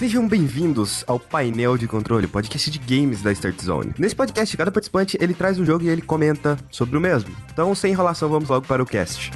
Sejam bem-vindos ao painel de controle, podcast de games da Start Zone. Nesse podcast, cada participante ele traz um jogo e ele comenta sobre o mesmo. Então, sem enrolação, vamos logo para o cast.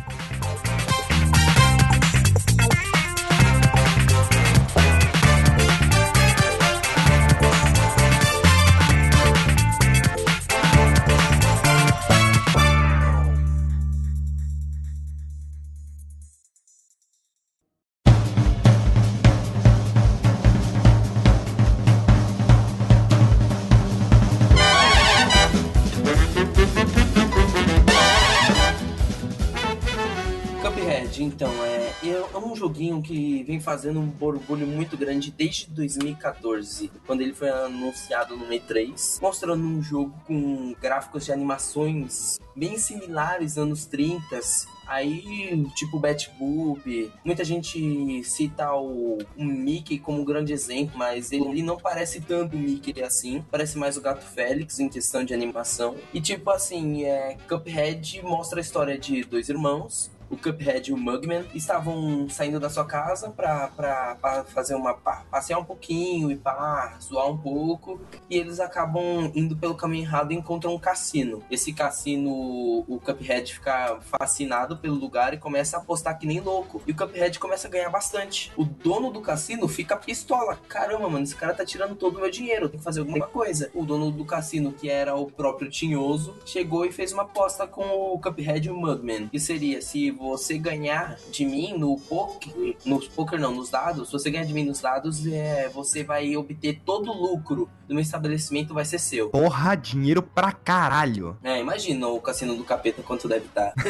Fazendo um borbulho muito grande desde 2014, quando ele foi anunciado no E3, mostrando um jogo com gráficos de animações bem similares anos 30, Aí, tipo Bat Boob, muita gente cita o, Mickey como um grande exemplo, mas ele, ele não parece tanto o Mickey assim. Parece mais o Gato Félix em questão de animação. E tipo assim, é, Cuphead mostra a história de dois irmãos o Cuphead e o Mugman estavam saindo da sua casa pra, fazer uma. Pra passear um pouquinho e pá, zoar um pouco. E eles acabam indo pelo caminho errado e encontram um cassino. Esse cassino, o Cuphead fica fascinado pelo lugar e começa a apostar que nem louco. E o Cuphead começa a ganhar bastante. O dono do cassino fica pistola. Caramba, mano, esse cara tá tirando todo o meu dinheiro. Tem que fazer alguma coisa. O dono do cassino, que era o próprio Tinhoso, chegou e fez uma aposta com o Cuphead e o Mugman. Que seria se você ganhar de mim no poker, nos poker não, nos dados, se você ganhar de mim nos dados, é, você vai obter todo o lucro do meu estabelecimento vai ser seu. Porra, dinheiro pra caralho. É, imagina o cassino do capeta quanto deve estar.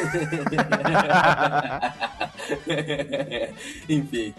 Enfim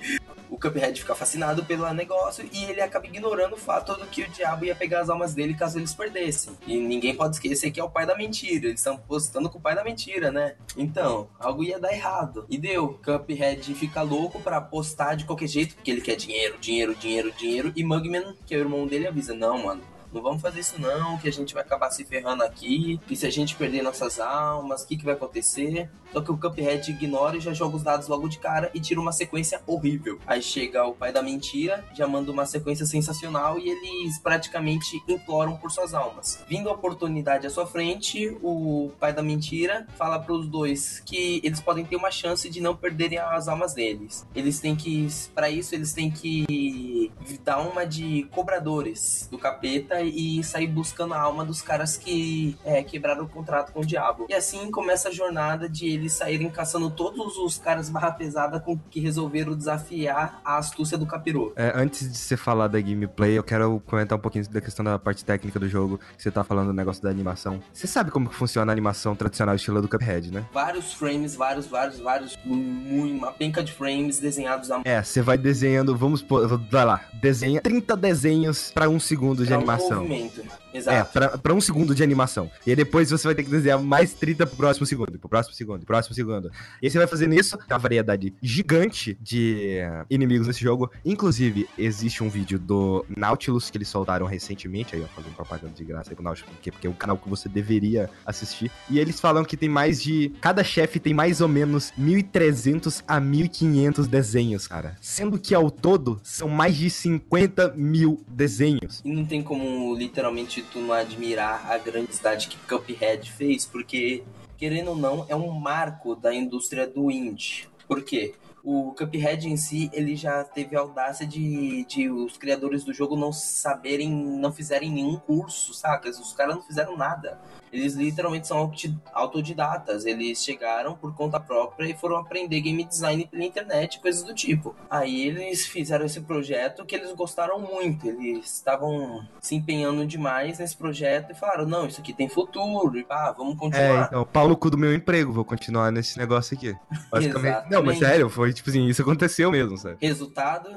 o Cuphead fica fascinado pelo negócio e ele acaba ignorando o fato de que o diabo ia pegar as almas dele caso eles perdessem. E ninguém pode esquecer que é o pai da mentira. Eles estão postando com o pai da mentira, né? Então, algo ia dar errado. E deu. Cuphead fica louco para apostar de qualquer jeito, porque ele quer dinheiro, dinheiro, dinheiro, dinheiro. E Mugman, que é o irmão dele, avisa: Não, mano, não vamos fazer isso não, que a gente vai acabar se ferrando aqui, e se a gente perder nossas almas, o que, que vai acontecer? Só que o Cuphead ignora e já joga os dados logo de cara e tira uma sequência horrível. Aí chega o pai da mentira, já manda uma sequência sensacional e eles praticamente imploram por suas almas. Vindo a oportunidade à sua frente, o pai da mentira fala para os dois que eles podem ter uma chance de não perderem as almas deles. Eles têm que, para isso, eles têm que dar uma de cobradores do capeta e sair buscando a alma dos caras que é, quebraram o contrato com o diabo. E assim começa a jornada de eles saírem caçando todos os caras barra pesada com que resolveram desafiar a astúcia do capiroto. É, antes de você falar da gameplay, eu quero comentar um pouquinho da questão da parte técnica do jogo, que você tá falando do negócio da animação. Você sabe como que funciona a animação tradicional estilo do Cuphead, né? Vários frames, vários, vários, vários, uma penca de frames desenhados mão. É, você vai desenhando, vamos pôr, vai lá, desenha 30 desenhos para um segundo de animação. Um movimento. Exato. É, pra, pra, um segundo de animação. E aí depois você vai ter que desenhar mais 30 pro próximo segundo, pro próximo segundo, pro próximo segundo. E aí você vai fazendo isso, uma variedade gigante de inimigos nesse jogo. Inclusive, existe um vídeo do Nautilus que eles soltaram recentemente, aí eu fazendo propaganda de graça aí pro Nautilus, porque, porque é o canal que você deveria assistir. E eles falam que tem mais de. Cada chefe tem mais ou menos 1.300 a 1.500 desenhos, cara. Sendo que ao todo são mais de 50 mil desenhos. E não tem como literalmente não admirar a grandiosidade que Cuphead fez, porque, querendo ou não, é um marco da indústria do indie. Por quê? O Cuphead em si, ele já teve a audácia de, de os criadores do jogo não saberem, não fizerem nenhum curso, saca? Os caras não fizeram nada. Eles literalmente são autodidatas. Eles chegaram por conta própria e foram aprender game design pela internet, coisas do tipo. Aí eles fizeram esse projeto que eles gostaram muito. Eles estavam se empenhando demais nesse projeto e falaram: não, isso aqui tem futuro, e pá, vamos continuar. É, então, pau no cu do meu emprego, vou continuar nesse negócio aqui. Basicamente. não, mas sério, foi tipo assim, isso aconteceu mesmo, sabe? Resultado,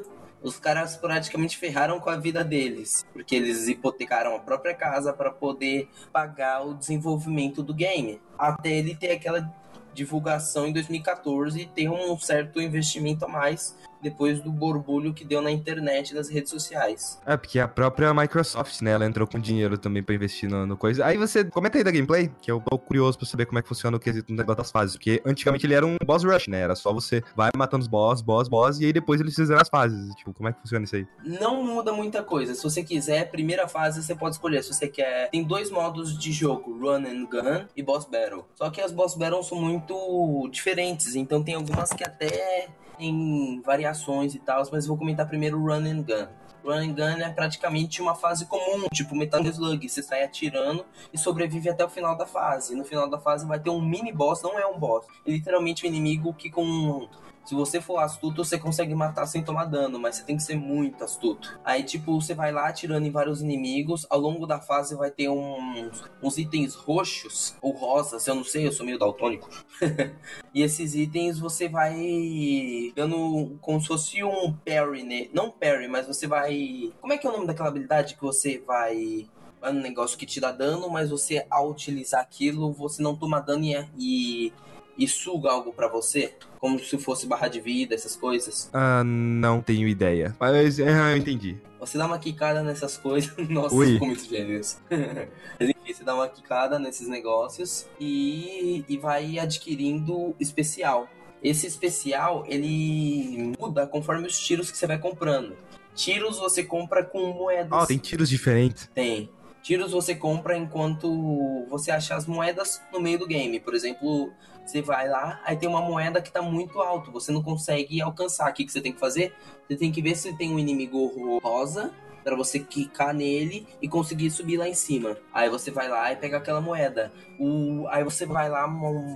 os caras praticamente ferraram com a vida deles, porque eles hipotecaram a própria casa para poder pagar o desenvolvimento do game, até ele ter aquela divulgação em 2014 e ter um certo investimento a mais depois do borbulho que deu na internet e nas redes sociais. É, porque a própria Microsoft, né, ela entrou com dinheiro também pra investir no, no coisa. Aí você comenta aí da gameplay, que eu tô curioso pra saber como é que funciona o quesito no negócio das fases, porque antigamente ele era um boss rush, né, era só você vai matando os boss, boss, boss, e aí depois eles fizeram as fases. Tipo, como é que funciona isso aí? Não muda muita coisa. Se você quiser, primeira fase você pode escolher. Se você quer. Tem dois modos de jogo: Run and Gun e Boss Battle. Só que as Boss Battles são muito diferentes. Então tem algumas que até tem variações e tal. Mas vou comentar primeiro Run and Gun. Run and Gun é praticamente uma fase comum, tipo Metal Slug. Você sai atirando e sobrevive até o final da fase. No final da fase vai ter um mini boss, não é um boss. É literalmente um inimigo que com se você for astuto, você consegue matar sem tomar dano, mas você tem que ser muito astuto. Aí, tipo, você vai lá atirando em vários inimigos. Ao longo da fase vai ter uns, uns itens roxos ou rosas, eu não sei, eu sou meio daltônico. e esses itens você vai dando como se fosse um parry, né? Não parry, mas você vai. Como é que é o nome daquela habilidade que você vai é um negócio que te dá dano, mas você, ao utilizar aquilo, você não toma dano e, e e suga algo para você? Como se fosse barra de vida, essas coisas? Ah, não tenho ideia. Mas é, eu entendi. Você dá uma quicada nessas coisas. Nossa, Ui. gênios. Mas enfim, você dá uma quicada nesses negócios e, e vai adquirindo especial. Esse especial, ele muda conforme os tiros que você vai comprando. Tiros você compra com moedas. Ah, oh, tem tiros diferentes? Tem. Tiros você compra enquanto você acha as moedas no meio do game. Por exemplo, você vai lá, aí tem uma moeda que tá muito alto, você não consegue alcançar. O que, que você tem que fazer? Você tem que ver se tem um inimigo rosa para você quicar nele e conseguir subir lá em cima. Aí você vai lá e pega aquela moeda. O, aí você vai lá,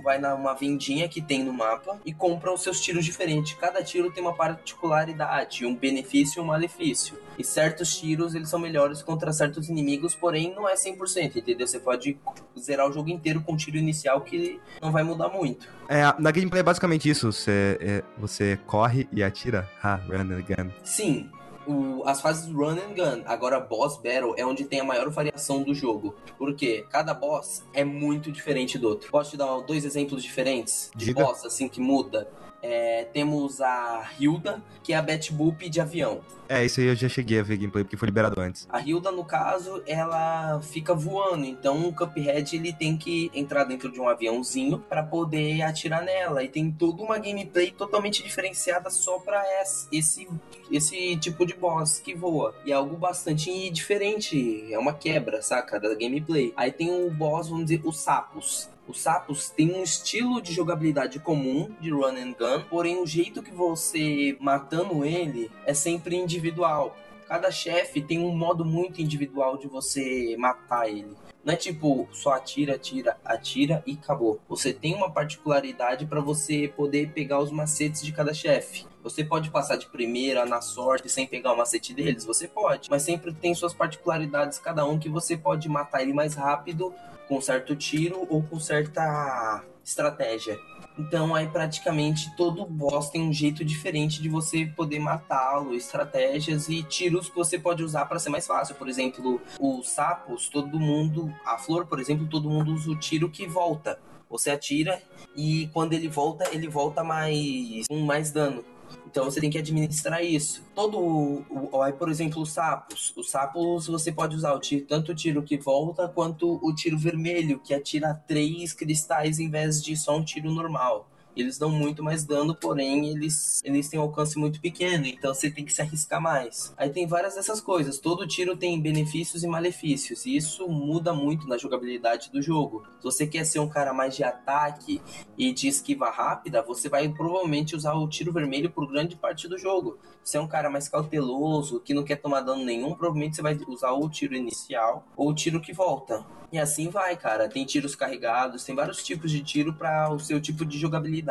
vai numa vendinha que tem no mapa e compra os seus tiros diferentes. Cada tiro tem uma particularidade, um benefício e um malefício. E certos tiros eles são melhores contra certos inimigos, porém não é 100%, entendeu? Você pode zerar o jogo inteiro com um tiro inicial que não vai mudar muito. É, na gameplay é basicamente isso, você, é, você corre e atira. Ha, run and gun. Sim, o, as fases run and gun. Agora, boss battle é onde tem a maior variação do jogo. Porque cada boss é muito diferente do outro. Posso te dar dois exemplos diferentes de Diga. boss, assim, que muda? É, temos a Hilda, que é a Batboop de avião. É, isso aí eu já cheguei a ver gameplay porque foi liberado antes. A Hilda, no caso, ela fica voando, então o Cuphead ele tem que entrar dentro de um aviãozinho para poder atirar nela. E tem toda uma gameplay totalmente diferenciada só para esse, esse tipo de boss que voa. E é algo bastante diferente, é uma quebra, saca, da gameplay. Aí tem o boss, vamos dizer, os sapos. Os sapos têm um estilo de jogabilidade comum de run and gun, porém o jeito que você matando ele é sempre individual. Cada chefe tem um modo muito individual de você matar ele. Não é tipo só atira, atira, atira e acabou. Você tem uma particularidade para você poder pegar os macetes de cada chefe. Você pode passar de primeira na sorte sem pegar o macete deles? Você pode, mas sempre tem suas particularidades cada um que você pode matar ele mais rápido com certo tiro ou com certa estratégia. Então aí praticamente todo boss tem um jeito diferente de você poder matá-lo, estratégias e tiros que você pode usar para ser mais fácil. Por exemplo, os sapos, todo mundo, a flor, por exemplo, todo mundo usa o tiro que volta. Você atira e quando ele volta, ele volta mais com mais dano. Então você tem que administrar isso. Todo o, aí, por exemplo, os sapos. Os sapos você pode usar o tiro, tanto o tiro que volta quanto o tiro vermelho, que atira três cristais em vez de só um tiro normal. Eles dão muito mais dano, porém eles, eles têm um alcance muito pequeno, então você tem que se arriscar mais. Aí tem várias dessas coisas. Todo tiro tem benefícios e malefícios, e isso muda muito na jogabilidade do jogo. Se você quer ser um cara mais de ataque e de esquiva rápida, você vai provavelmente usar o tiro vermelho por grande parte do jogo. Se é um cara mais cauteloso, que não quer tomar dano nenhum, provavelmente você vai usar ou o tiro inicial ou o tiro que volta. E assim vai, cara. Tem tiros carregados, tem vários tipos de tiro para o seu tipo de jogabilidade.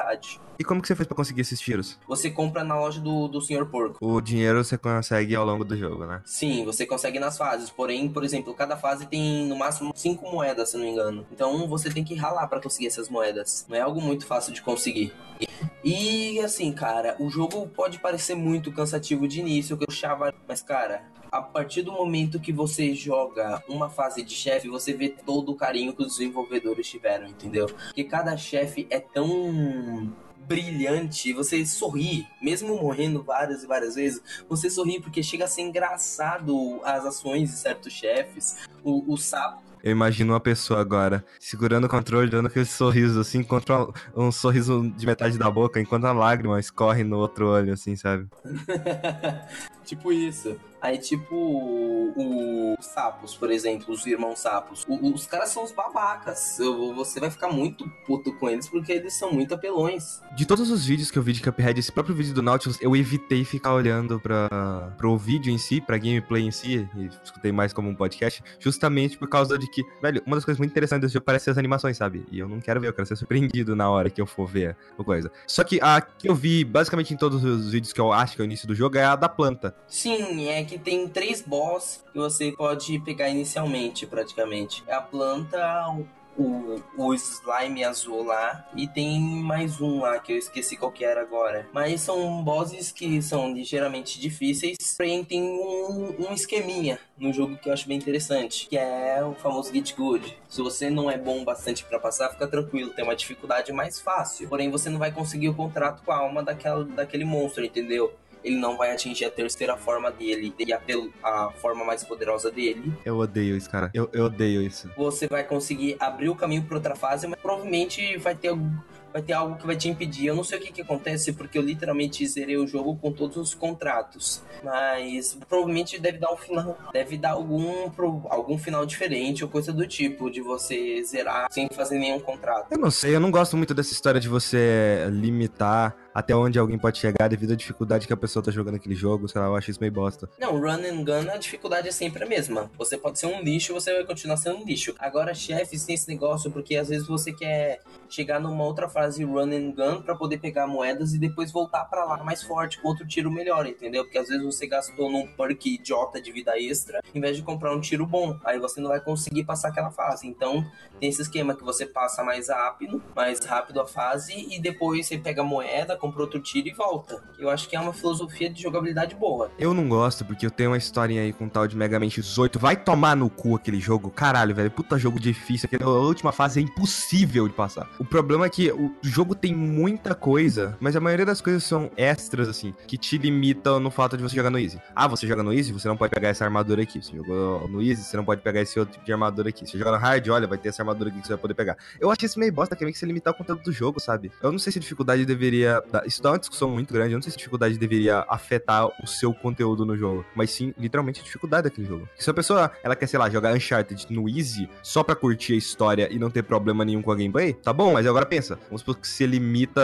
E como que você fez para conseguir esses tiros? Você compra na loja do, do Sr. Porco. O dinheiro você consegue ao longo do jogo, né? Sim, você consegue nas fases. Porém, por exemplo, cada fase tem no máximo cinco moedas, se não me engano. Então você tem que ralar para conseguir essas moedas. Não é algo muito fácil de conseguir. E assim, cara, o jogo pode parecer muito cansativo de início, que eu achava, mas cara, a partir do momento que você joga uma fase de chefe, você vê todo o carinho que os desenvolvedores tiveram, entendeu? Porque cada chefe é tão brilhante, você sorri, mesmo morrendo várias e várias vezes, você sorri porque chega a ser engraçado as ações de certos chefes, o, o sapo eu imagino uma pessoa agora segurando o controle, dando aquele sorriso assim, contra um sorriso de metade da boca, enquanto a lágrima escorre no outro olho, assim, sabe? tipo isso. Aí, tipo, os sapos, por exemplo, os irmãos sapos. O, os caras são os babacas. Você vai ficar muito puto com eles porque eles são muito apelões. De todos os vídeos que eu vi de Cuphead, esse próprio vídeo do Nautilus, eu evitei ficar olhando para pro vídeo em si, pra gameplay em si, e escutei mais como um podcast, justamente por causa de que, velho, uma das coisas muito interessantes desse jogo parece ser as animações, sabe? E eu não quero ver, eu quero ser surpreendido na hora que eu for ver a coisa. Só que a que eu vi basicamente em todos os vídeos que eu acho que é o início do jogo é a da planta. Sim, é que tem três boss que você pode pegar inicialmente, praticamente. É a planta, o, o slime azul lá e tem mais um lá que eu esqueci qual que era agora. Mas são bosses que são ligeiramente difíceis, porém tem um, um esqueminha no jogo que eu acho bem interessante, que é o famoso Get Good. Se você não é bom bastante para passar, fica tranquilo, tem uma dificuldade mais fácil. Porém, você não vai conseguir o contrato com a alma daquela, daquele monstro, entendeu? Ele não vai atingir a terceira forma dele e a, a forma mais poderosa dele. Eu odeio isso, cara. Eu, eu odeio isso. Você vai conseguir abrir o caminho para outra fase, mas provavelmente vai ter vai ter algo que vai te impedir. Eu não sei o que, que acontece, porque eu literalmente zerei o jogo com todos os contratos. Mas provavelmente deve dar um final. Deve dar algum, algum final diferente ou coisa do tipo, de você zerar sem fazer nenhum contrato. Eu não sei, eu não gosto muito dessa história de você limitar até onde alguém pode chegar devido à dificuldade que a pessoa tá jogando aquele jogo, sei lá, eu acho isso meio bosta. Não, run and gun, a dificuldade é sempre a mesma. Você pode ser um lixo, você vai continuar sendo um lixo. Agora, chefes tem esse negócio porque às vezes você quer chegar numa outra fase run and gun para poder pegar moedas e depois voltar para lá mais forte com outro tiro melhor, entendeu? Porque às vezes você gastou num perk idiota de vida extra em vez de comprar um tiro bom. Aí você não vai conseguir passar aquela fase. Então, tem esse esquema que você passa mais rápido, mais rápido a fase e depois você pega moeda, compra outro tiro e volta. Eu acho que é uma filosofia de jogabilidade boa. Eu não gosto, porque eu tenho uma historinha aí com tal de Mega Man X8. Vai tomar no cu aquele jogo. Caralho, velho. Puta jogo difícil. Aquela última fase é impossível de passar. O problema é que o jogo tem muita coisa, mas a maioria das coisas são extras, assim, que te limitam no fato de você jogar no Easy. Ah, você joga no Easy, você não pode pegar essa armadura aqui. Você jogou no Easy, você não pode pegar esse outro tipo de armadura aqui. Você joga no Hard, olha, vai ter essa armadura aqui que você vai poder pegar. Eu acho isso meio bosta, que é meio que você limitar o conteúdo do jogo, sabe? Eu não sei se dificuldade deveria. Isso dá uma discussão muito grande. Eu não sei se a dificuldade deveria afetar o seu conteúdo no jogo, mas sim, literalmente, a dificuldade daquele jogo. Se a pessoa, ela quer, sei lá, jogar Uncharted no Easy só pra curtir a história e não ter problema nenhum com a gameplay, tá bom, mas agora pensa, vamos supor que você limita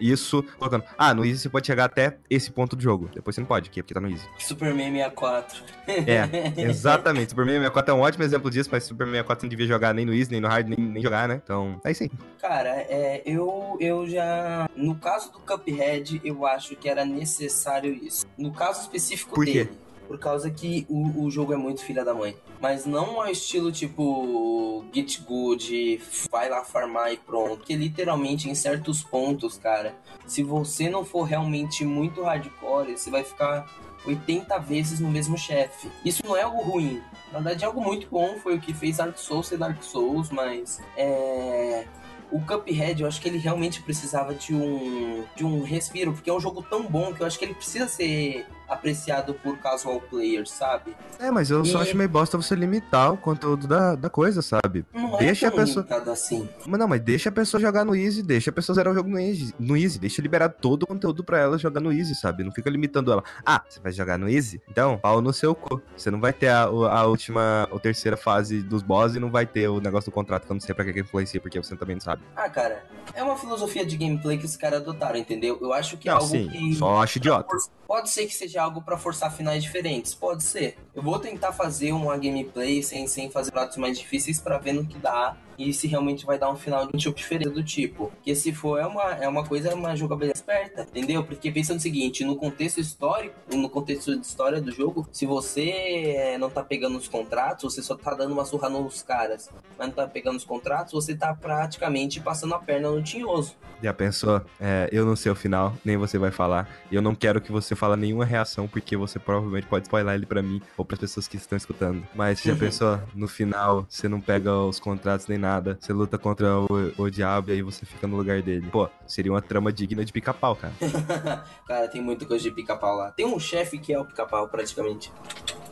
isso colocando, ah, no Easy você pode chegar até esse ponto do jogo, depois você não pode, porque tá no Easy. Superman 64. É, exatamente. Superman 64 é um ótimo exemplo disso, mas Superman 64 não devia jogar nem no Easy, nem no Hard, nem, nem jogar, né? Então, é isso aí. Cara, é, eu, eu já. No caso do Cuphead, eu acho que era necessário isso. No caso específico Por quê? dele. Por causa que o, o jogo é muito filha da mãe. Mas não ao estilo tipo Get Good, vai lá farmar e pronto. Porque literalmente em certos pontos, cara, se você não for realmente muito hardcore, você vai ficar 80 vezes no mesmo chefe. Isso não é algo ruim. Na verdade é algo muito bom, foi o que fez Dark Souls ser Dark Souls, mas é o Cuphead, eu acho que ele realmente precisava de um, de um respiro, porque é um jogo tão bom que eu acho que ele precisa ser apreciado por casual players, sabe? É, mas eu e... só acho meio bosta você limitar o conteúdo da, da coisa, sabe? Não é deixa é a pessoa assim. Mas não, mas deixa a pessoa jogar no easy, deixa a pessoa zerar o jogo no easy, no easy, deixa liberar todo o conteúdo para ela jogar no easy, sabe? Não fica limitando ela. Ah, você vai jogar no easy? Então, pau no seu cu. Você não vai ter a, a última ou terceira fase dos boss e não vai ter o negócio do contrato que eu não sei pra que influencia, porque você também não sabe. Ah, cara, é uma filosofia de gameplay que os caras adotaram, entendeu? Eu acho que é algo sim, que. Só acho idiota. Pode ser que seja algo para forçar finais diferentes, pode ser. Eu vou tentar fazer uma gameplay sem, sem fazer pratos mais difíceis para ver no que dá e se realmente vai dar um final de um tipo diferente do tipo. Porque se for, é uma, é uma coisa, uma jogabilidade esperta, entendeu? Porque pensa no seguinte, no contexto histórico, no contexto de história do jogo, se você eh, não tá pegando os contratos, você só tá dando uma surra nos caras, mas não tá pegando os contratos, você tá praticamente passando a perna no tinhoso. Já pensou? É, eu não sei o final, nem você vai falar. E eu não quero que você fale nenhuma reação, porque você provavelmente pode spoiler ele para mim ou para as pessoas que estão escutando. Mas já uhum. pensou? No final, você não pega os contratos nem nada nada, você luta contra o, o diabo e aí você fica no lugar dele. Pô, seria uma trama digna de pica-pau, cara. cara, tem muita coisa de pica-pau lá. Tem um chefe que é o pica-pau, praticamente.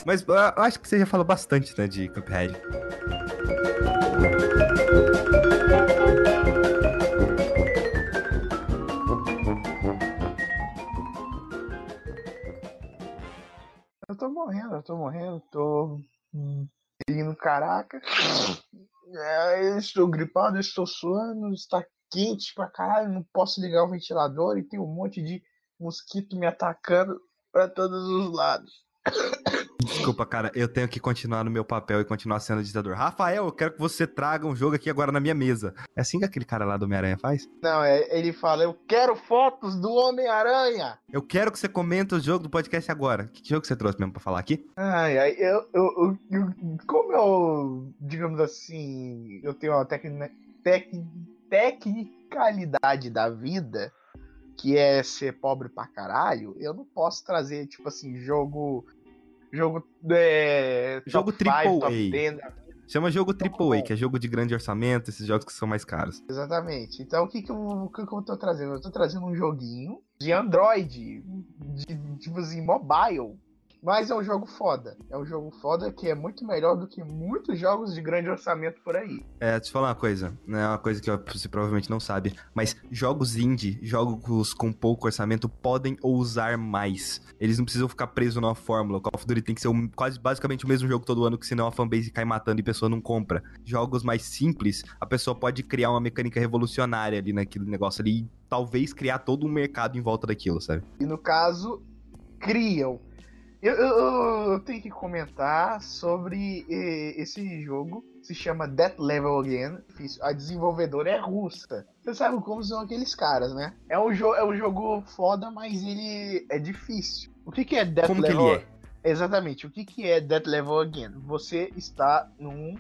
Mas eu acho que você já falou bastante, né, de Cuphead. Eu tô morrendo, eu tô morrendo, tô indo caraca. É, estou gripado, estou suando, está quente pra caralho, não posso ligar o ventilador e tem um monte de mosquito me atacando para todos os lados. Desculpa, cara, eu tenho que continuar no meu papel e continuar sendo ditador. Rafael, eu quero que você traga um jogo aqui agora na minha mesa. É assim que aquele cara lá do Homem-Aranha faz? Não, é, ele fala, eu quero fotos do Homem-Aranha. Eu quero que você comente o jogo do podcast agora. Que jogo você trouxe mesmo pra falar aqui? Ai, ai, eu, eu, eu, como eu, digamos assim, eu tenho uma tec, tec, tecnicalidade da vida, que é ser pobre pra caralho, eu não posso trazer, tipo assim, jogo jogo é, jogo triple A. Chama jogo AAA, que é jogo de grande orçamento, esses jogos que são mais caros. Exatamente. Então o que, que, eu, que, que eu tô trazendo? Eu tô trazendo um joguinho de Android, de, tipo assim, mobile, mas é um jogo foda. É um jogo foda que é muito melhor do que muitos jogos de grande orçamento por aí. É, te falar uma coisa, né? É uma coisa que você provavelmente não sabe, mas jogos indie, jogos com pouco orçamento, podem ousar mais. Eles não precisam ficar presos numa fórmula. O Call of Duty tem que ser um, quase basicamente o mesmo jogo todo ano, que senão a fanbase cai matando e a pessoa não compra. Jogos mais simples, a pessoa pode criar uma mecânica revolucionária ali naquele negócio ali e talvez criar todo um mercado em volta daquilo, sabe? E no caso, criam eu, eu, eu, tenho que comentar sobre eh, esse jogo. Se chama Death Level Again. A desenvolvedora é russa. Você sabe como são aqueles caras, né? É um, é um jogo foda, mas ele é difícil. O que, que é Death como Level? Que ele é? Exatamente. O que, que é Death Level Again? Você está num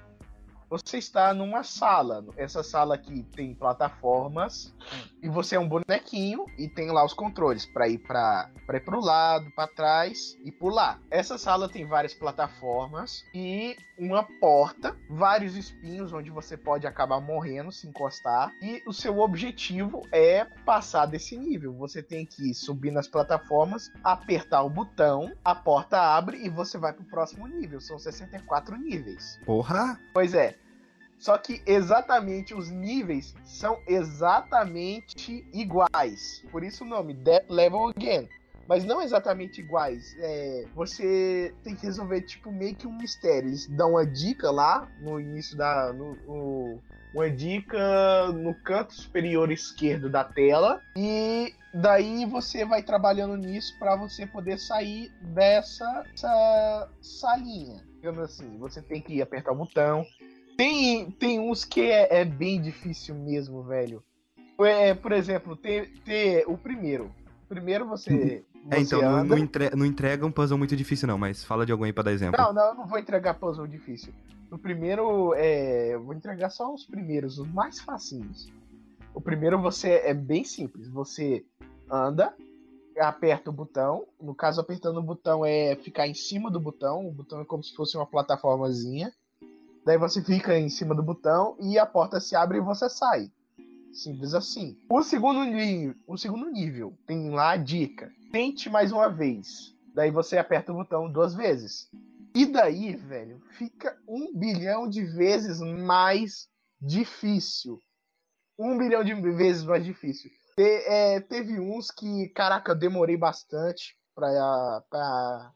você está numa sala. Essa sala aqui tem plataformas e você é um bonequinho e tem lá os controles para ir para para ir pro lado, para trás e pular. Essa sala tem várias plataformas e uma porta, vários espinhos onde você pode acabar morrendo se encostar e o seu objetivo é passar desse nível. Você tem que subir nas plataformas, apertar o botão, a porta abre e você vai pro próximo nível. São 64 níveis. Porra! Pois é. Só que exatamente os níveis são exatamente iguais. Por isso o nome, Death Level Again. Mas não exatamente iguais. É, você tem que resolver, tipo, meio que um mistério. Eles dão uma dica lá no início da. No, no, uma dica no canto superior esquerdo da tela. E daí você vai trabalhando nisso para você poder sair dessa salinha. Digamos assim, você tem que apertar o botão, tem, tem uns que é, é bem difícil mesmo, velho. É, por exemplo, ter, ter o primeiro. Primeiro você. É, então, anda... não, entre, não entrega um puzzle muito difícil, não, mas fala de algum aí pra dar exemplo. Não, não, eu não vou entregar puzzle difícil. No primeiro, é, eu vou entregar só os primeiros, os mais facinhos. O primeiro você é bem simples. Você anda, aperta o botão. No caso, apertando o botão é ficar em cima do botão. O botão é como se fosse uma plataformazinha. Daí você fica em cima do botão e a porta se abre e você sai. Simples assim. O segundo nível, o segundo nível tem lá a dica. Tente mais uma vez. Daí você aperta o botão duas vezes. E daí, velho, fica um bilhão de vezes mais difícil. Um bilhão de vezes mais difícil. Te, é, teve uns que, caraca, eu demorei bastante pra, pra,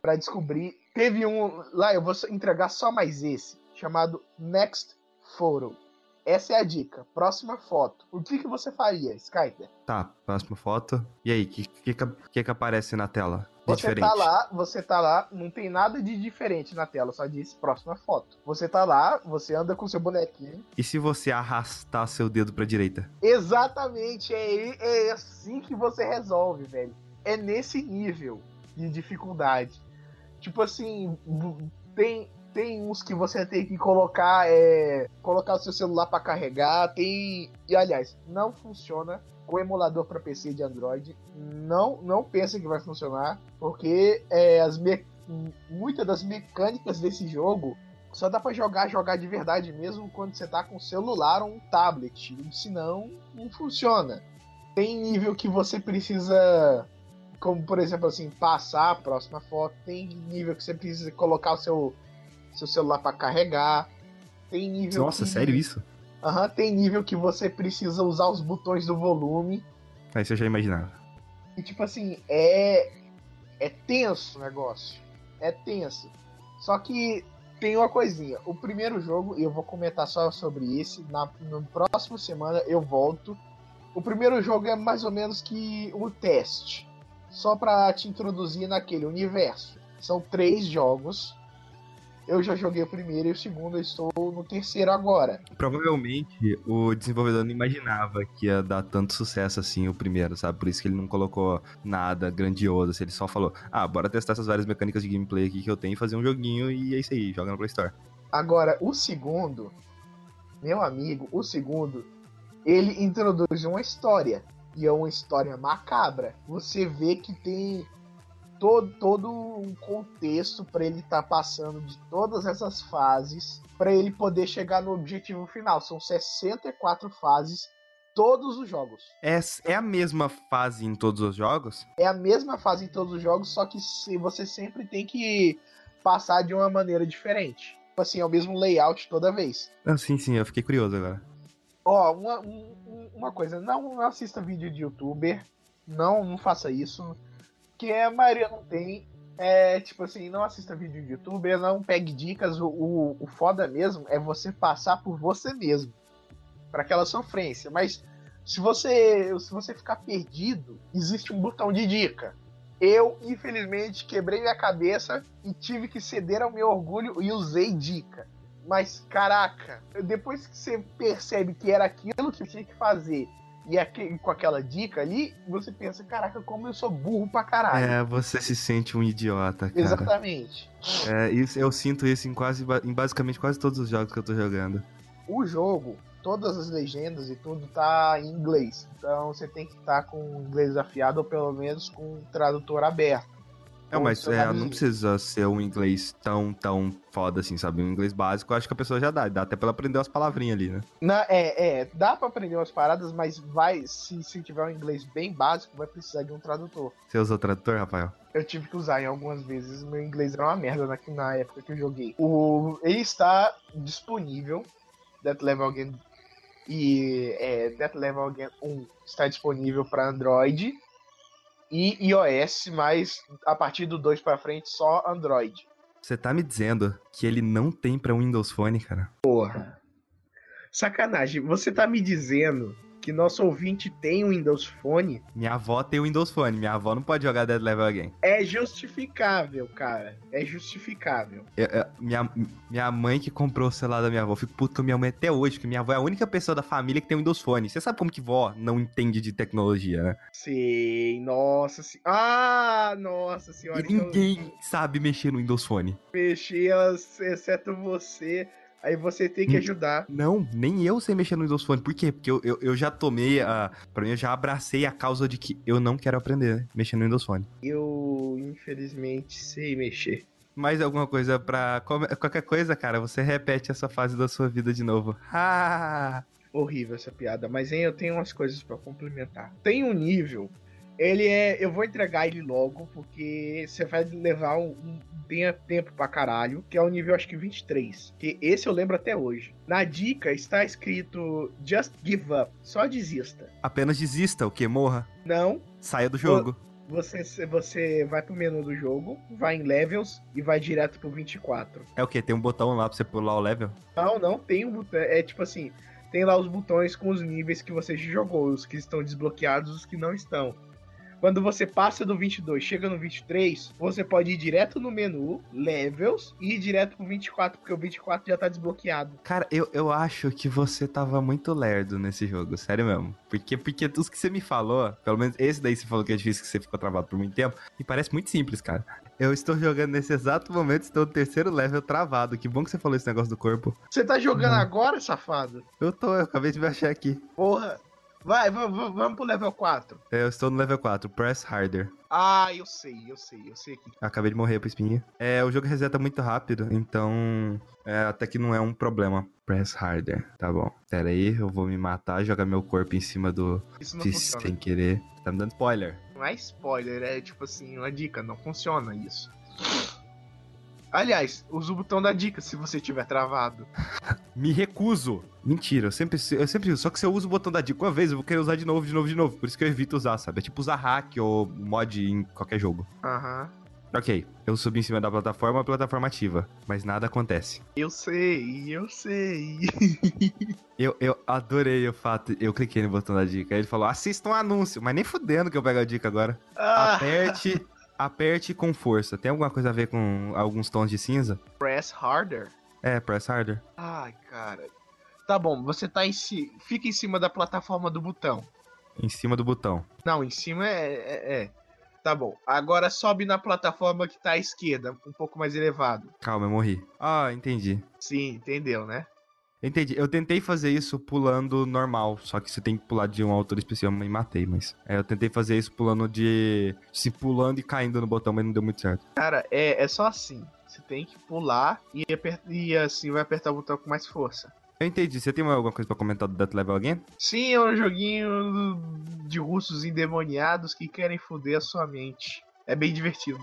pra descobrir. Teve um. Lá, eu vou entregar só mais esse chamado Next Photo. Essa é a dica. Próxima foto. O que, que você faria, Skyper? Tá, próxima foto. E aí, o que, que, que, que aparece na tela? De você diferente? tá lá, você tá lá, não tem nada de diferente na tela, só diz próxima foto. Você tá lá, você anda com seu bonequinho. E se você arrastar seu dedo pra direita? Exatamente, é, é assim que você resolve, velho. É nesse nível de dificuldade. Tipo assim, tem, tem uns que você tem que colocar é, colocar o seu celular para carregar, tem e aliás, não funciona com emulador para PC de Android. Não não pense que vai funcionar, porque é, as me... muitas das mecânicas desse jogo Só dá pra jogar, jogar de verdade mesmo quando você tá com celular ou um tablet. Senão, não funciona. Tem nível que você precisa, como por exemplo assim, passar a próxima foto. Tem nível que você precisa colocar o seu, seu celular para carregar. Tem nível. Nossa, que... sério isso? Aham, uhum, tem nível que você precisa usar os botões do volume. Aí você já imaginava. E tipo assim, é. É tenso o negócio. É tenso. Só que tem uma coisinha. O primeiro jogo, e eu vou comentar só sobre esse. Na no próxima semana eu volto. O primeiro jogo é mais ou menos que um teste. Só para te introduzir naquele universo. São três jogos eu já joguei o primeiro e o segundo, eu estou no terceiro agora. Provavelmente o desenvolvedor não imaginava que ia dar tanto sucesso assim o primeiro, sabe? Por isso que ele não colocou nada grandioso, assim, ele só falou: ah, bora testar essas várias mecânicas de gameplay aqui que eu tenho e fazer um joguinho e é isso aí, joga no Play Store. Agora, o segundo, meu amigo, o segundo, ele introduz uma história. E é uma história macabra. Você vê que tem todo, todo um contexto para ele estar tá passando de todas essas fases para ele poder chegar no objetivo final. São 64 fases todos os jogos. É, é a mesma fase em todos os jogos? É a mesma fase em todos os jogos, só que você sempre tem que passar de uma maneira diferente. Tipo assim, é o mesmo layout toda vez. Ah, sim, sim, eu fiquei curioso agora. Ó, uma, uma coisa, não assista vídeo de youtuber, não, não faça isso que a maioria não tem. É tipo assim, não assista vídeo de youtuber, não pegue dicas. O, o, o foda mesmo é você passar por você mesmo. para aquela sofrência. Mas se você, se você ficar perdido, existe um botão de dica. Eu, infelizmente, quebrei minha cabeça e tive que ceder ao meu orgulho e usei dica. Mas, caraca, depois que você percebe que era aquilo que tinha que fazer e aqui, com aquela dica ali, você pensa, caraca, como eu sou burro pra caralho. É, você se sente um idiota, cara. Exatamente. É, isso, eu sinto isso em quase, em basicamente quase todos os jogos que eu tô jogando. O jogo, todas as legendas e tudo tá em inglês. Então você tem que estar tá com inglês afiado ou pelo menos com um tradutor aberto. É, mas é, não precisa ser um inglês tão, tão foda assim, sabe? Um inglês básico, acho que a pessoa já dá. Dá até pra ela aprender umas palavrinhas ali, né? Na, é, é, dá pra aprender umas paradas, mas vai, se, se tiver um inglês bem básico, vai precisar de um tradutor. Você usou tradutor, Rafael? Eu tive que usar em algumas vezes. Meu inglês era uma merda na, na época que eu joguei. O, ele está disponível, Death Level Game e é, Death Level Game 1 está disponível para Android e iOS, mas a partir do 2 para frente só Android. Você tá me dizendo que ele não tem para Windows Phone, cara? Porra. Sacanagem, você tá me dizendo que nosso ouvinte tem um Windows Phone. Minha avó tem o um Windows Phone, minha avó não pode jogar Dead Level Again. É justificável, cara. É justificável. Eu, eu, minha, minha mãe que comprou o celular da minha avó, fico puto com minha mãe até hoje, porque minha avó é a única pessoa da família que tem um Windows Phone. Você sabe como que vó não entende de tecnologia, né? Sei, nossa senhora. Ah, nossa senhora. E ninguém sabe mexer no Windows Phone. Mexer, exceto você. Aí você tem que ajudar. Não, nem eu sei mexer no Windows Phone. Por quê? Porque eu, eu, eu já tomei a. Pra mim, eu já abracei a causa de que eu não quero aprender né, mexer no Windows Phone. Eu, infelizmente, sei mexer. Mais alguma coisa pra. Qualquer coisa, cara, você repete essa fase da sua vida de novo. Ah! Horrível essa piada, mas hein, eu tenho umas coisas para complementar. Tem um nível ele é. Eu vou entregar ele logo, porque você vai levar um, um tempo pra caralho, que é o nível acho que 23. Que esse eu lembro até hoje. Na dica está escrito Just Give Up. Só desista. Apenas desista, o que? Morra? Não. Saia do jogo. Você, você vai pro menu do jogo, vai em levels e vai direto pro 24. É o que? Tem um botão lá pra você pular o level? Não, não tem um botão. É tipo assim, tem lá os botões com os níveis que você jogou, os que estão desbloqueados, os que não estão. Quando você passa do 22, chega no 23, você pode ir direto no menu, levels, e ir direto pro 24, porque o 24 já tá desbloqueado. Cara, eu, eu acho que você tava muito lerdo nesse jogo, sério mesmo. Porque, porque os que você me falou, pelo menos esse daí você falou que é difícil, que você ficou travado por muito tempo, me parece muito simples, cara. Eu estou jogando nesse exato momento, estou no terceiro level travado. Que bom que você falou esse negócio do corpo. Você tá jogando agora, safado? Eu tô, eu acabei de me achar aqui. Porra, Vai, vamos, pro level 4. É, eu estou no level 4, Press Harder. Ah, eu sei, eu sei, eu sei. Acabei de morrer pro espinha. É, o jogo reseta muito rápido, então é, até que não é um problema. Press harder, tá bom. Pera aí, eu vou me matar, jogar meu corpo em cima do Isso não funciona. sem querer. Tá me dando spoiler. Não é spoiler, é tipo assim, uma dica, não funciona isso. Aliás, usa o botão da dica se você tiver travado. Me recuso. Mentira, eu sempre, eu sempre uso. Só que se eu uso o botão da dica uma vez, eu vou querer usar de novo, de novo, de novo. Por isso que eu evito usar, sabe? É tipo usar hack ou mod em qualquer jogo. Aham. Ok, eu subi em cima da plataforma, a plataforma ativa. Mas nada acontece. Eu sei, eu sei. Eu, eu adorei o fato. Eu cliquei no botão da dica. Aí ele falou: assista um anúncio. Mas nem fudendo que eu pego a dica agora. Ah, Aperte. Aperte com força. Tem alguma coisa a ver com alguns tons de cinza? press harder. É, press harder. Ai, cara. Tá bom, você tá em ci... Fica em cima da plataforma do botão. Em cima do botão. Não, em cima é, é, é. Tá bom. Agora sobe na plataforma que tá à esquerda, um pouco mais elevado. Calma, eu morri. Ah, entendi. Sim, entendeu, né? Entendi. Eu tentei fazer isso pulando normal, só que você tem que pular de uma altura especial, e matei, mas. É, eu tentei fazer isso pulando de. Se pulando e caindo no botão, mas não deu muito certo. Cara, é, é só assim. Você tem que pular e, e assim vai apertar o botão com mais força. Eu entendi. Você tem alguma coisa pra comentar do Death Level Again? Sim, é um joguinho de russos endemoniados que querem foder a sua mente. É bem divertido.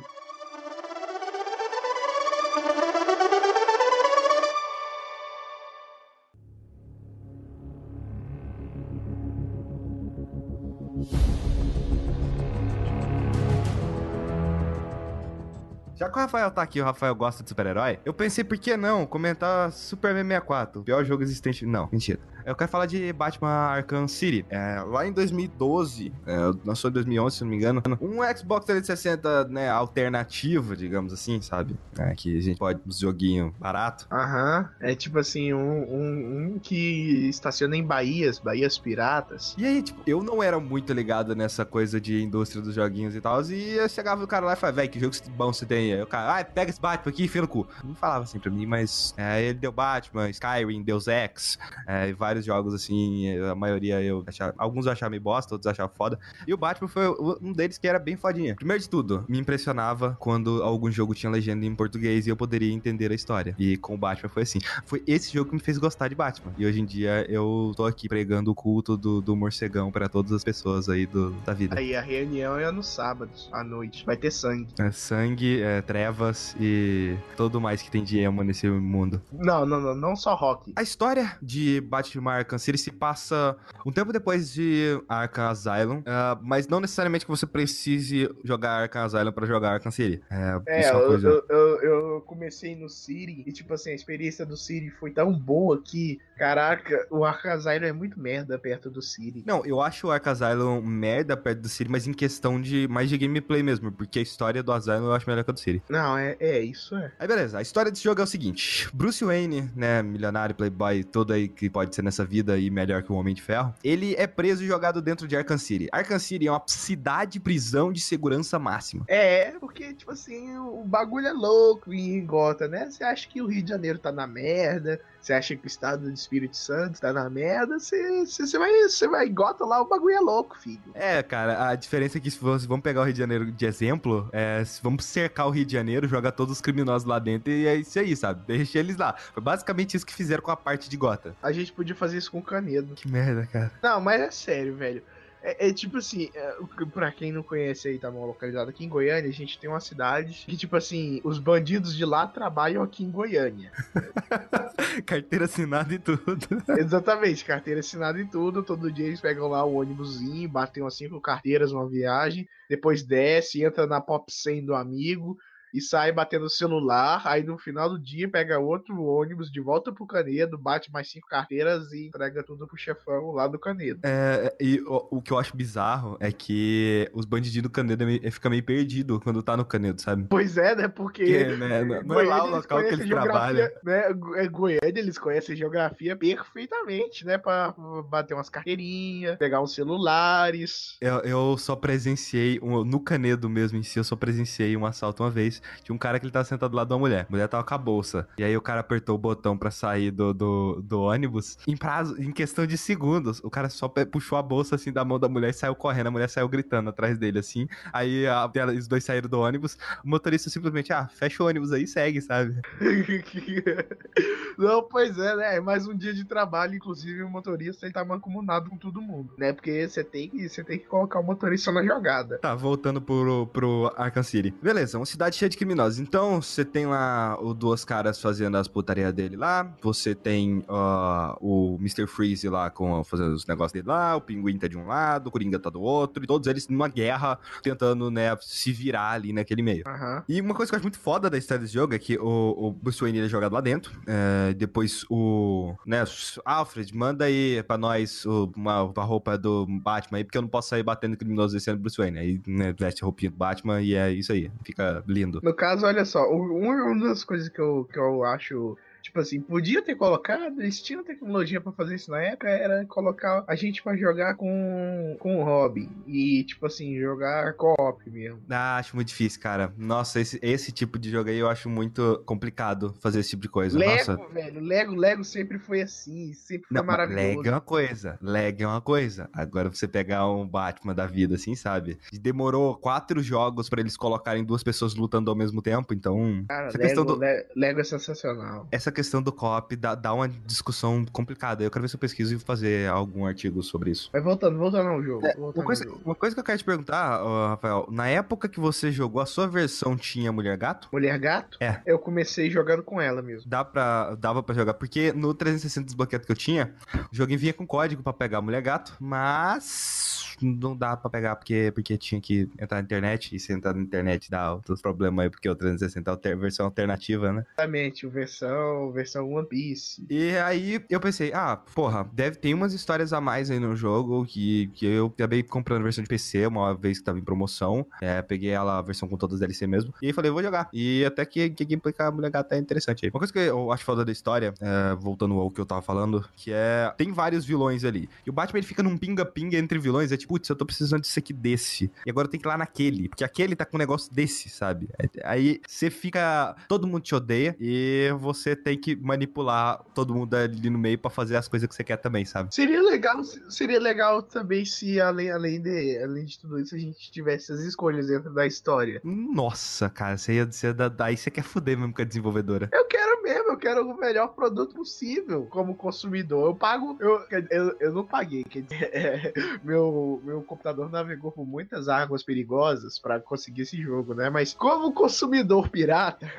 Rafael tá aqui, o Rafael gosta de super-herói, eu pensei, por que não comentar Superman 64, o pior jogo existente. Não, mentira. Eu quero falar de Batman Arkham City. É, lá em 2012, é, lançou em 2011, se não me engano, um Xbox 360, né, alternativo, digamos assim, sabe? É, que a gente pode, uns joguinho barato. Aham, é tipo assim, um, um, um que estaciona em baías, baías piratas. E aí, tipo, eu não era muito ligado nessa coisa de indústria dos joguinhos e tal, e eu chegava o cara lá e falava, velho, que jogo bom você tem? Aí o cara, ah, pega esse Batman aqui e enfia no cu. Não falava assim pra mim, mas é, ele deu Batman, Skyrim, Deus Ex, é, e vários jogos assim, a maioria eu achava, alguns eu achava meio bosta, outros achava foda. E o Batman foi um deles que era bem fodinha. Primeiro de tudo, me impressionava quando algum jogo tinha legenda em português e eu poderia entender a história. E com o Batman foi assim. Foi esse jogo que me fez gostar de Batman. E hoje em dia eu tô aqui pregando o culto do, do morcegão pra todas as pessoas aí do, da vida. Aí a reunião é no sábado, à noite. Vai ter sangue. É sangue, é, trevas e tudo mais que tem de emo nesse mundo. Não, não, não, não só rock. A história de Batman Arkham City se passa um tempo depois de Arkham Asylum, ah, mas não necessariamente que você precise jogar Arkham Asylum pra jogar Arkham City. É, É, é coisa... eu, eu, eu comecei no City e, tipo assim, a experiência do City foi tão boa que, caraca, o Arkham Asylum é muito merda perto do City. Não, eu acho o Arkham Asylum merda perto do City, mas em questão de mais de gameplay mesmo, porque a história do Asylum eu acho melhor que a do City. Não, é, é isso é. Aí beleza, a história desse jogo é o seguinte: Bruce Wayne, né, milionário, playboy, todo aí que pode ser nessa vida e melhor que o Homem de Ferro, ele é preso e jogado dentro de Arkham City. Arkham City é uma cidade prisão de segurança máxima. É, porque, tipo assim, o bagulho é louco em Gota, né? Você acha que o Rio de Janeiro tá na merda, você acha que o estado do Espírito Santo tá na merda, você, você, vai, você vai Gota lá, o bagulho é louco, filho. É, cara, a diferença é que se você, vamos pegar o Rio de Janeiro de exemplo, é, vamos cercar o Rio de Janeiro, jogar todos os criminosos lá dentro e é isso aí, sabe? Deixa eles lá. Foi basicamente isso que fizeram com a parte de Gota. A gente podia fazer isso com o Canedo. Que merda, cara. Não, mas é sério, velho. É, é tipo assim, é, pra quem não conhece aí, tá mal localizado aqui em Goiânia, a gente tem uma cidade que, tipo assim, os bandidos de lá trabalham aqui em Goiânia. Carteira assinada e tudo. Exatamente, carteira assinada e tudo. Todo dia eles pegam lá o ônibusinho, batem umas cinco carteiras numa viagem, depois desce, entra na Pop 100 do amigo e sai batendo o celular. Aí no final do dia pega outro ônibus de volta pro Canedo, bate mais cinco carteiras e entrega tudo pro chefão lá do Canedo. É, e o, o que eu acho bizarro é que os bandidinhos do Canedo é meio- fica meio perdido quando tá no Canedo, sabe? Pois é, né? Porque. Porque, né, não não é lá o local que eles trabalham. Né? É Goiânia, eles conhecem geografia perfeitamente, né? Pra bater umas carteirinhas, pegar uns celulares. Eu, eu só presenciei, um- no Canedo mesmo em si, eu só presenciei um assalto uma vez. Tinha um cara que ele tava sentado lá de uma mulher. A mulher tava com a bolsa. E aí o cara apertou o botão pra sair do, do, do ônibus. Em prazo, em questão de segundos, o cara só puxou a bolsa assim da mão da mulher e saiu correndo. A mulher saiu gritando atrás dele, assim. Aí a, os dois saíram do ônibus. O motorista simplesmente, ah, fecha o ônibus aí e segue, sabe? Não, pois é, né? Mais um dia de trabalho, inclusive o motorista ele tá mancomunado com todo mundo, né? Porque você tem que, você tem que colocar o motorista na jogada. Tá, voltando pro, pro Arkham City. Beleza, uma cidade cheia de criminosos. Então, você tem lá o duas caras fazendo as putarias dele lá. Você tem uh, o Mr. Freeze lá com, fazendo os negócios dele lá. O Pinguim tá de um lado, o Coringa tá do outro. E todos eles numa guerra, tentando, né, se virar ali naquele meio. Uhum. E uma coisa que eu acho muito foda da história desse jogo é que o, o Bruce Wayne é jogado lá dentro. É, depois o, né, Alfred, manda aí pra nós o, uma, uma roupa do Batman aí, porque eu não posso sair batendo criminosos esse ano Bruce Wayne. Aí, né, veste a roupinha do Batman e é isso aí. Fica lindo. No caso, olha só, uma das coisas que eu, que eu acho Tipo assim, podia ter colocado, eles tinham tecnologia para fazer isso na época, era colocar a gente para jogar com, com o Robin. E, tipo assim, jogar co-op mesmo. Ah, acho muito difícil, cara. Nossa, esse, esse tipo de jogo aí eu acho muito complicado fazer esse tipo de coisa. Lego, Nossa. velho, Lego, Lego sempre foi assim, sempre foi Não, maravilhoso. Lego é uma coisa, Lego é uma coisa. Agora você pegar um Batman da vida, assim, sabe? Demorou quatro jogos pra eles colocarem duas pessoas lutando ao mesmo tempo, então. Cara, essa Lego, questão do. Le- Lego é sensacional. Essa questão do co-op dá, dá uma discussão complicada. Eu quero ver se eu pesquiso e fazer algum artigo sobre isso. Mas voltando, voltando ao jogo. voltando Uma coisa, jogo. uma coisa que eu quero te perguntar, Rafael, na época que você jogou, a sua versão tinha Mulher Gato? Mulher Gato? É. Eu comecei jogando com ela mesmo. Dá pra, dava pra jogar, porque no 360 desbloqueado que eu tinha, o jogo vinha com código pra pegar a Mulher Gato, mas não dá pra pegar porque, porque tinha que entrar na internet, e se entrar na internet dá outros problemas aí, porque o 360 é alter, versão alternativa, né? Exatamente, versão, versão One Piece. E aí eu pensei, ah, porra, deve ter umas histórias a mais aí no jogo que, que eu acabei comprando a versão de PC uma vez que tava em promoção. É, peguei ela a versão com todas as DLC mesmo. E aí falei, vou jogar. E até que, que gameplay com a mulher gata é interessante aí. Uma coisa que eu acho foda da história, é, voltando ao que eu tava falando, que é. Tem vários vilões ali. E o Batman ele fica num pinga-pinga entre vilões. É tipo, putz, eu tô precisando disso aqui desse. E agora tenho que ir lá naquele. Porque aquele tá com um negócio desse, sabe? Aí você fica. Todo mundo te odeia. E você tem que manipular todo mundo ali no meio pra fazer as coisas que você quer também, sabe? Seria legal, seria legal também se, além, além, de, além de tudo isso, a gente tivesse as escolhas dentro da história. Nossa, cara, você ia, você ia dar- daí você quer fuder mesmo com a desenvolvedora. Eu quero mesmo, eu quero o melhor produto possível como consumidor. Eu pago, eu, eu, eu não paguei, quer dizer, é, meu, meu computador navegou por muitas águas perigosas pra conseguir esse jogo, né? Mas como consumidor pirata,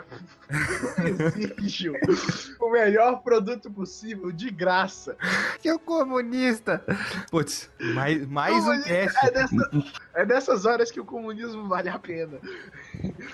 eu exijo o melhor produto possível de graça. Que é o comunista! Putz, mais, mais um cast. É, dessa- é dessas horas que o comunismo vale a pena.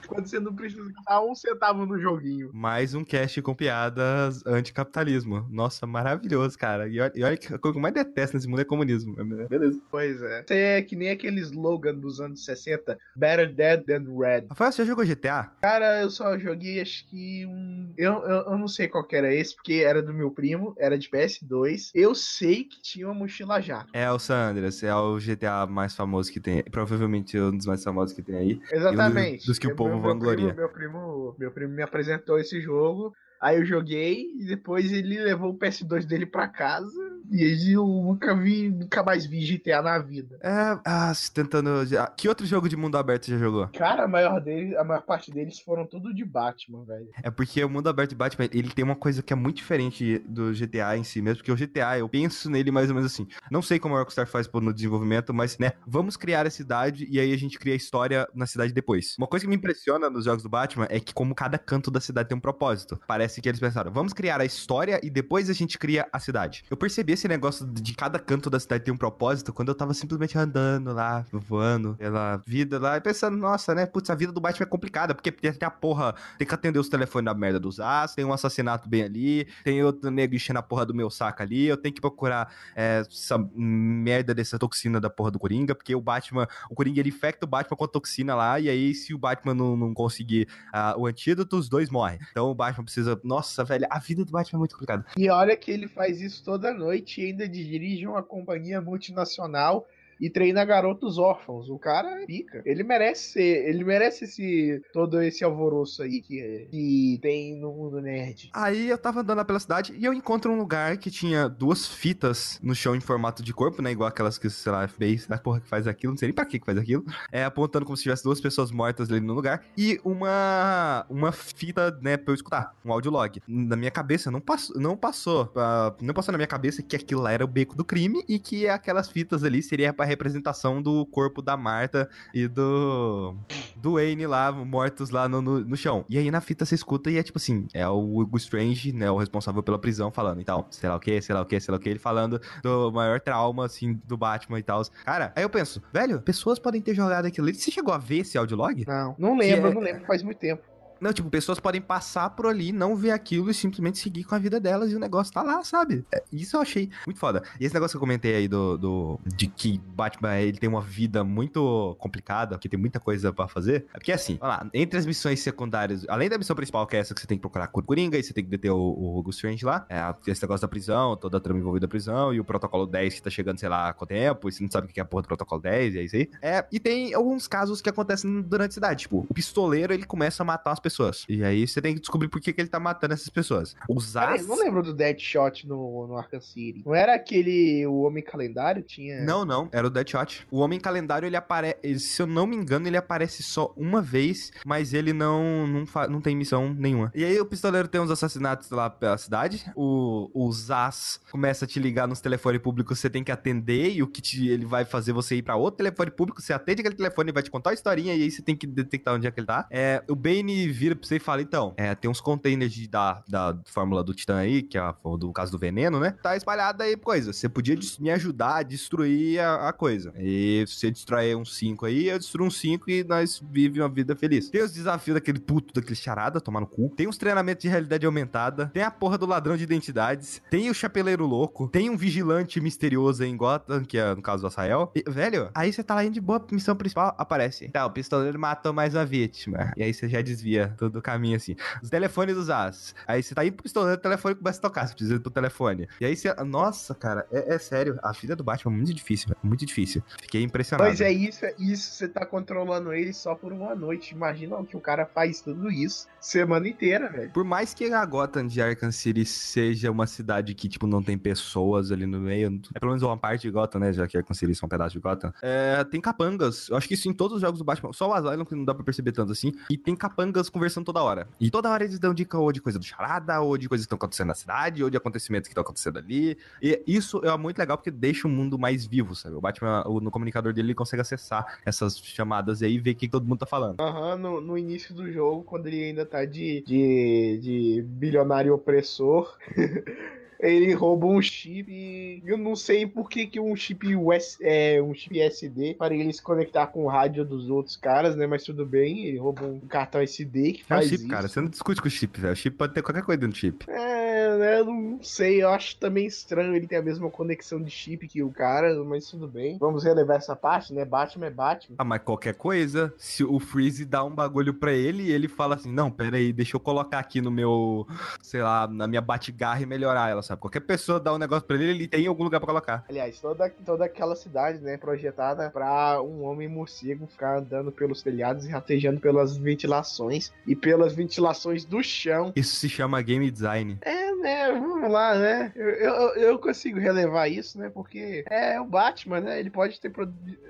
Quando você não precisa gastar um centavo no joguinho. Mais um cast com piadas anticapitalismo. Nossa, maravilhoso, cara. E olha, e olha que a coisa que eu mais detesto nesse mundo é comunismo. Beleza. Pois é. Isso é que nem aquele slogan dos anos 60, Better Dead than Red. Rafael, você já jogou GTA? Cara, eu só joguei acho que um. Eu, eu, eu não sei qual que era esse, porque era do meu primo, era de PS2. Eu sei que tinha uma mochila jato. É o Sandras, é o GTA mais famoso que tem. Provavelmente um dos mais famosos que tem aí. Exatamente. dos que o Meu- povo meu vangloria. primo- Meu primo, meu primo me apresentou esse jogo. Aí eu joguei e depois ele levou o PS2 dele pra casa. E eu nunca vi, nunca mais vi GTA na vida. É, ah, tentando. Que outro jogo de mundo aberto você já jogou? Cara, a maior, dele, a maior parte deles foram tudo de Batman, velho. É porque o mundo aberto de Batman, ele tem uma coisa que é muito diferente do GTA em si mesmo, porque o GTA, eu penso nele mais ou menos assim. Não sei como a Rockstar faz no desenvolvimento, mas, né, vamos criar a cidade e aí a gente cria a história na cidade depois. Uma coisa que me impressiona nos jogos do Batman é que como cada canto da cidade tem um propósito. Parece que eles pensaram, vamos criar a história e depois a gente cria a cidade. Eu percebi esse negócio de cada canto da cidade ter um propósito quando eu tava simplesmente andando lá, voando pela vida lá e pensando, nossa, né, putz, a vida do Batman é complicada, porque tem a porra, tem que atender os telefones da merda dos aços, tem um assassinato bem ali, tem outro nego enchendo a porra do meu saco ali, eu tenho que procurar é, essa merda dessa toxina da porra do Coringa, porque o Batman, o Coringa ele infecta o Batman com a toxina lá, e aí se o Batman não, não conseguir ah, o antídoto, os dois morrem. Então o Batman precisa, nossa, velho, a vida do Batman é muito complicada. E olha que ele faz isso toda noite e ainda dirige uma companhia multinacional e treina garotos órfãos. O cara é pica. Ele merece ser, ele merece esse todo esse alvoroço aí que, que tem no mundo nerd. Aí eu tava andando pela cidade e eu encontro um lugar que tinha duas fitas no chão em formato de corpo, né? Igual aquelas que, sei lá, FBI, da porra que faz aquilo, não sei nem pra que que faz aquilo. É, apontando como se tivesse duas pessoas mortas ali no lugar. E uma, uma fita, né, pra eu escutar, um audiolog. Na minha cabeça, não, passou não passou, pra, não passou na minha cabeça que aquilo lá era o beco do crime e que aquelas fitas ali seria pra representação do corpo da Marta e do, do Wayne lá, mortos lá no, no, no chão. E aí na fita você escuta e é tipo assim, é o Hugo Strange, né, o responsável pela prisão, falando, então, sei lá o que, sei lá o que, sei lá o que, ele falando do maior trauma, assim, do Batman e tal. Cara, aí eu penso, velho, pessoas podem ter jogado aquilo ali. Você chegou a ver esse audiolog? Não, não lembro, é... não lembro, faz muito tempo. Não, tipo, pessoas podem passar por ali, não ver aquilo e simplesmente seguir com a vida delas e o negócio tá lá, sabe? É, isso eu achei muito foda. E esse negócio que eu comentei aí do, do de que Batman ele tem uma vida muito complicada, que tem muita coisa para fazer. É porque assim, olha lá, entre as missões secundárias, além da missão principal, que é essa que você tem que procurar Coringa e você tem que deter o, o Strange lá, é esse negócio da prisão, toda a trama envolvida da prisão e o protocolo 10 que tá chegando, sei lá, com o tempo, e você não sabe o que é a porra do protocolo 10, e é isso aí. É, e tem alguns casos que acontecem durante a cidade, tipo, o pistoleiro ele começa a matar as pessoas. E aí você tem que descobrir por que, que ele tá matando essas pessoas. Os as... não lembro do Deadshot no, no Arkham City. Não era aquele o Homem Calendário? Tinha. Não, não. Era o Deadshot. O Homem Calendário, ele aparece. Se eu não me engano, ele aparece só uma vez, mas ele não, não, fa... não tem missão nenhuma. E aí o pistoleiro tem uns assassinatos lá pela cidade. O, o Zaz começa a te ligar nos telefones públicos, você tem que atender, e o que te... ele vai fazer você ir para outro telefone público, você atende aquele telefone e vai te contar a historinha, e aí você tem que detectar onde é que ele tá. É, o Bane vira pra você e fala, então, é, tem uns containers de, da, da fórmula do Titã aí, que é o do caso do veneno, né? Tá espalhada aí coisa. Você podia me ajudar a destruir a, a coisa. E se você destrói uns 5 aí, eu destruo uns 5 e nós vivemos uma vida feliz. Tem os desafios daquele puto, daquele charada, tomar no cu. Tem os treinamentos de realidade aumentada. Tem a porra do ladrão de identidades. Tem o chapeleiro louco. Tem um vigilante misterioso em Gotham, que é no caso do Asael. E, velho, aí você tá lá indo de boa, missão principal, aparece. Tá, o pistoleiro matou mais uma vítima. E aí você já desvia todo o caminho assim. Os telefones dos as. Aí você tá indo pro pistoleiro, o telefone começa a tocar, você precisa ir pro telefone. E aí você. Nossa, cara, é, é sério. A vida do Batman é muito difícil, velho. Muito difícil. Fiquei impressionado. Pois é, isso, é isso você tá controlando ele só por uma noite. Imagina que o cara faz tudo isso semana inteira, velho. Por mais que a Gotham de Arkham City seja uma cidade que, tipo, não tem pessoas ali no meio, é pelo menos uma parte de Gotham, né? Já que Arkham City é um pedaço de Gotham. É, tem capangas. Eu acho que isso em todos os jogos do Batman. Só o Asylum que não dá pra perceber tanto assim. E tem capangas conversando toda hora. E toda hora eles dão dica ou de coisa do charada, ou de coisas que estão acontecendo na cidade, ou de acontecimentos que estão acontecendo ali. E isso é muito legal porque deixa o mundo mais vivo, sabe? O Batman, no comunicador dele, ele consegue acessar essas chamadas e aí ver o que todo mundo tá falando. Aham, uhum, no, no, início do jogo, quando ele ainda tá de, de, de bilionário opressor. ele roubou um chip e eu não sei por que, que um chip US, é, um chip SD para ele se conectar com o rádio dos outros caras, né? Mas tudo bem, ele roubou um cartão SD que faz é o chip, isso. cara. Você não discute com o chip, velho. O chip pode ter qualquer coisa no chip. É, né? Não sei. Eu acho também estranho ele ter a mesma conexão de chip que o cara, mas tudo bem. Vamos relevar essa parte, né? Batman é Batman. Ah, mas qualquer coisa, se o Freeze dá um bagulho pra ele e ele fala assim: Não, pera aí, deixa eu colocar aqui no meu, sei lá, na minha Batgarra e melhorar ela, sabe? Qualquer pessoa dá um negócio pra ele, ele tem algum lugar pra colocar. Aliás, toda, toda aquela cidade, né, projetada pra um homem morcego ficar andando pelos telhados e ratejando pelas ventilações e pelas ventilações do chão. Isso se chama game design. É, né, vamos lá, né? Eu, eu, eu consigo relevar isso, né? Porque é o Batman, né? Ele pode ter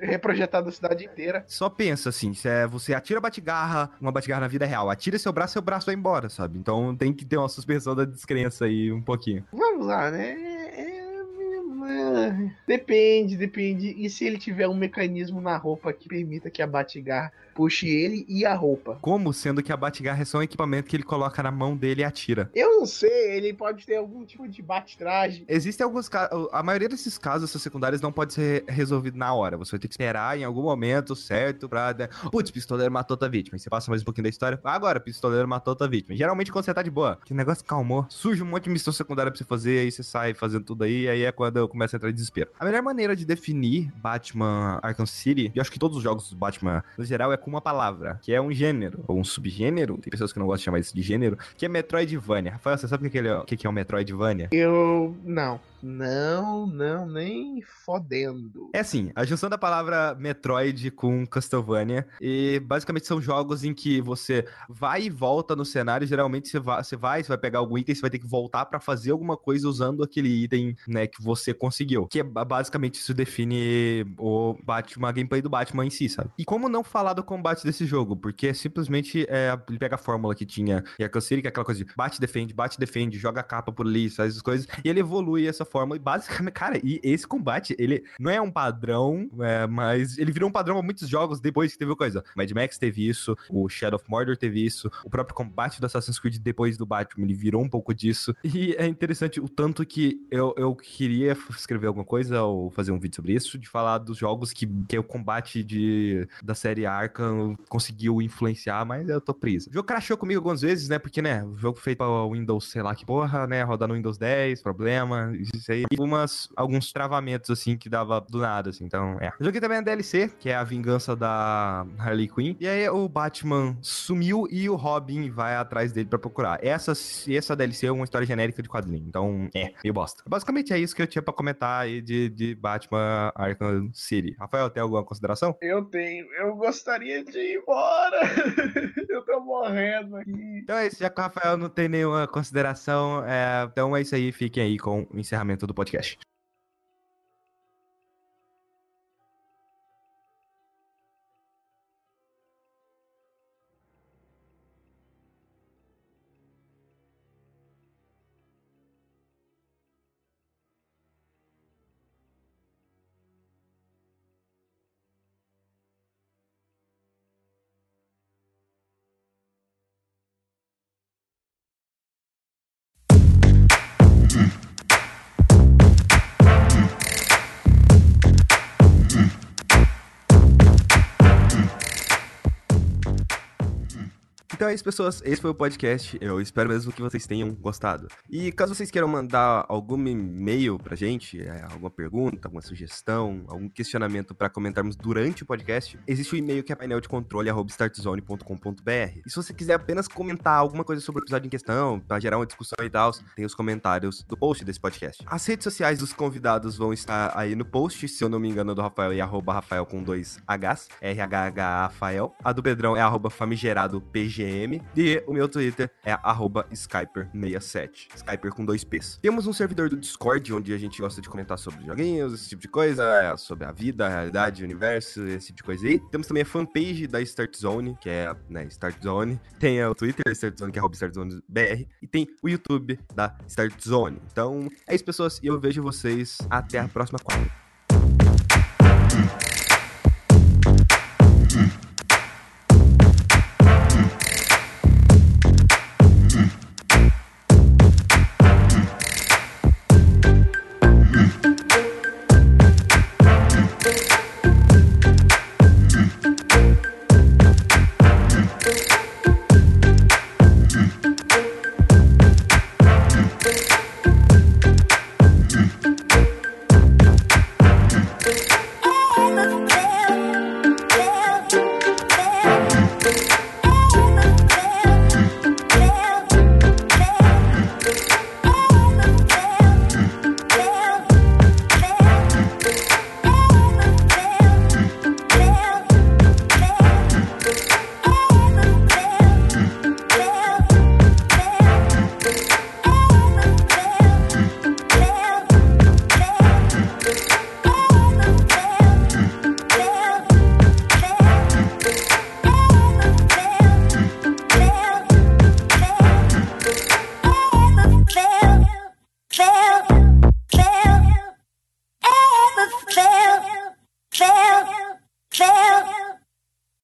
reprojetado a cidade inteira. Só pensa assim, se é, você atira a Batgarra, uma Batgarra na vida real, atira seu braço, seu braço vai embora, sabe? Então tem que ter uma suspensão da descrença aí um pouquinho. Vamos lá, né? É, é, é, depende, depende. E se ele tiver um mecanismo na roupa que permita que a Batgarra puxe ele e a roupa. Como? Sendo que a Batgarra é só um equipamento que ele coloca na mão dele e atira. Eu não sei, ele pode ter algum tipo de bate-traje. Existem alguns casos. A maioria desses casos, essas secundárias, não pode ser resolvido na hora. Você vai ter que esperar em algum momento certo pra. Né? Putz, pistoleiro matou outra vítima. Você passa mais um pouquinho da história. Agora, pistoleiro matou outra vítima. Geralmente, quando você tá de boa, que negócio calmou, surge um monte de missão secundária pra você fazer, aí você sai fazendo tudo aí, aí é quando começa a entrar desespero. A melhor maneira de definir Batman Arkham City, e acho que todos os jogos do Batman, no geral, é com uma palavra, que é um gênero, ou um subgênero, tem pessoas que não gostam de chamar isso de gênero, que é Metroidvania. Rafael, você sabe o que, é, o que é um Metroidvania? Eu. não. Não, não, nem fodendo. É assim, a junção da palavra Metroid com Castlevania. E basicamente são jogos em que você vai e volta no cenário. Geralmente você vai, você vai, você vai pegar algum item, você vai ter que voltar para fazer alguma coisa usando aquele item, né, que você conseguiu. Que é basicamente isso define o Batman, a gameplay do Batman em si, sabe? E como não falar do combate desse jogo? Porque simplesmente é, ele pega a fórmula que tinha e a que é aquela coisa de bate, defende, bate, defende, joga a capa por ali, faz as coisas, e ele evolui essa fórmula e basicamente, cara, e esse combate, ele não é um padrão, é, mas ele virou um padrão a muitos jogos depois que teve coisa. Mad Max teve isso, o Shadow of Mordor teve isso, o próprio combate do Assassin's Creed depois do Batman, ele virou um pouco disso. E é interessante o tanto que eu, eu queria escrever alguma coisa ou fazer um vídeo sobre isso, de falar dos jogos que, que o combate de, da série Arkham conseguiu influenciar, mas eu tô preso. O jogo crashou comigo algumas vezes, né? Porque, né, o jogo feito pra Windows, sei lá que porra, né? Rodar no Windows 10, problema, isso aí. Umas, alguns travamentos, assim, que dava do nada, assim. Então, é. Eu joguei também a DLC, que é a vingança da Harley Quinn. E aí o Batman sumiu e o Robin vai atrás dele para procurar. Essa, essa DLC é uma história genérica de quadrinho. Então, é, meio bosta. Basicamente é isso que eu tinha pra comentar aí de, de Batman Arkham City. Rafael, tem alguma consideração? Eu tenho. Eu gostaria de ir embora. eu tô morrendo aqui. Então é isso, já que o Rafael não tem nenhuma consideração, é, então é isso aí. Fiquem aí com o encerramento do podcast. Então é isso, pessoas. Esse foi o podcast. Eu espero mesmo que vocês tenham gostado. E caso vocês queiram mandar algum e-mail pra gente, é, alguma pergunta, alguma sugestão, algum questionamento para comentarmos durante o podcast, existe o um e-mail que é painel de controle@startzone.com.br. E se você quiser apenas comentar alguma coisa sobre o episódio em questão, para gerar uma discussão e tal, tem os comentários do post desse podcast. As redes sociais dos convidados vão estar aí no post, se eu não me engano, do Rafael é arroba Rafael com dois Hs, R-H-H-A Rafael. A do Pedrão é arroba famigerado PG e o meu Twitter é Skyper67. Skyper com dois P's. Temos um servidor do Discord, onde a gente gosta de comentar sobre joguinhos, esse tipo de coisa, é, sobre a vida, a realidade, o universo, esse tipo de coisa aí. Temos também a fanpage da Start Zone, que é, né, Start Zone. Tem o Twitter da Start Zone, que é StartZoneBR. E tem o YouTube da Start Zone. Então, é isso, pessoas. E eu vejo vocês até a próxima quarta.